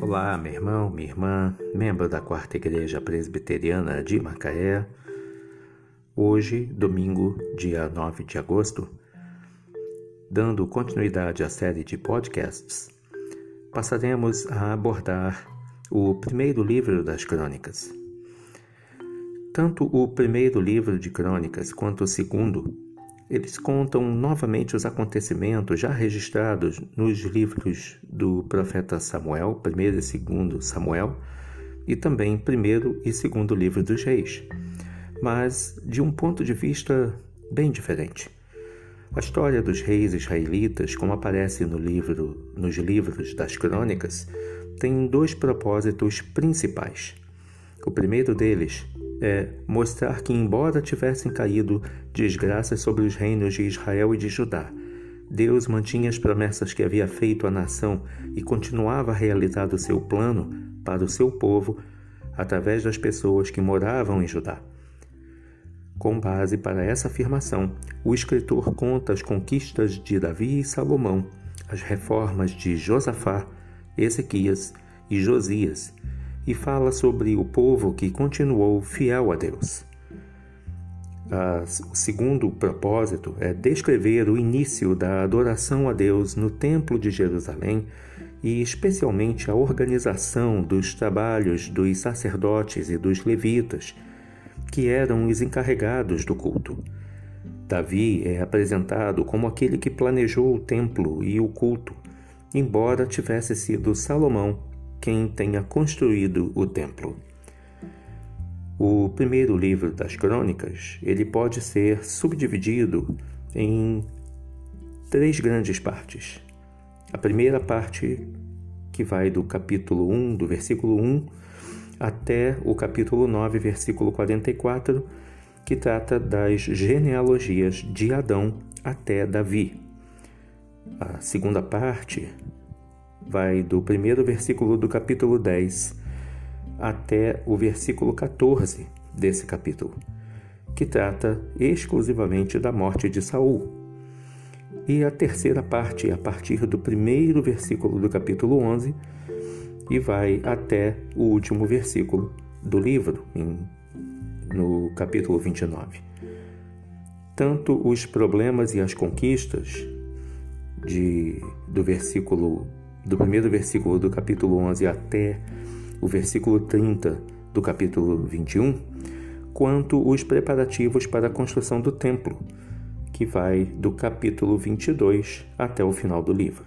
Olá, meu irmão, minha irmã, membro da Quarta Igreja Presbiteriana de Macaé. Hoje, domingo, dia 9 de agosto, dando continuidade à série de podcasts, passaremos a abordar o primeiro livro das Crônicas. Tanto o primeiro livro de Crônicas quanto o segundo eles contam novamente os acontecimentos já registrados nos livros do profeta Samuel, primeiro e segundo Samuel, e também primeiro e segundo livro dos reis, mas de um ponto de vista bem diferente. A história dos reis israelitas, como aparece no livro, nos livros das crônicas, tem dois propósitos principais. O primeiro deles é mostrar que, embora tivessem caído desgraças sobre os reinos de Israel e de Judá, Deus mantinha as promessas que havia feito à nação e continuava a realizar o seu plano para o seu povo através das pessoas que moravam em Judá. Com base para essa afirmação, o escritor conta as conquistas de Davi e Salomão, as reformas de Josafá, Ezequias e Josias e fala sobre o povo que continuou fiel a Deus. o segundo propósito é descrever o início da adoração a Deus no Templo de Jerusalém e, especialmente, a organização dos trabalhos dos sacerdotes e dos levitas, que eram os encarregados do culto. Davi é apresentado como aquele que planejou o templo e o culto, embora tivesse sido Salomão quem tenha construído o templo. O primeiro livro das crônicas, ele pode ser subdividido em três grandes partes. A primeira parte, que vai do capítulo 1, do versículo 1 até o capítulo 9, versículo 44, que trata das genealogias de Adão até Davi. A segunda parte vai do primeiro versículo do capítulo 10 até o versículo 14 desse capítulo, que trata exclusivamente da morte de Saul. E a terceira parte, a partir do primeiro versículo do capítulo 11, e vai até o último versículo do livro, em, no capítulo 29. Tanto os problemas e as conquistas de, do versículo do primeiro versículo do capítulo 11 até o versículo 30 do capítulo 21, quanto os preparativos para a construção do templo, que vai do capítulo 22 até o final do livro.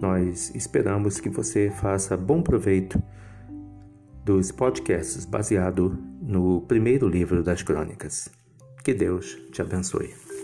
Nós esperamos que você faça bom proveito dos podcasts baseado no primeiro livro das crônicas. Que Deus te abençoe.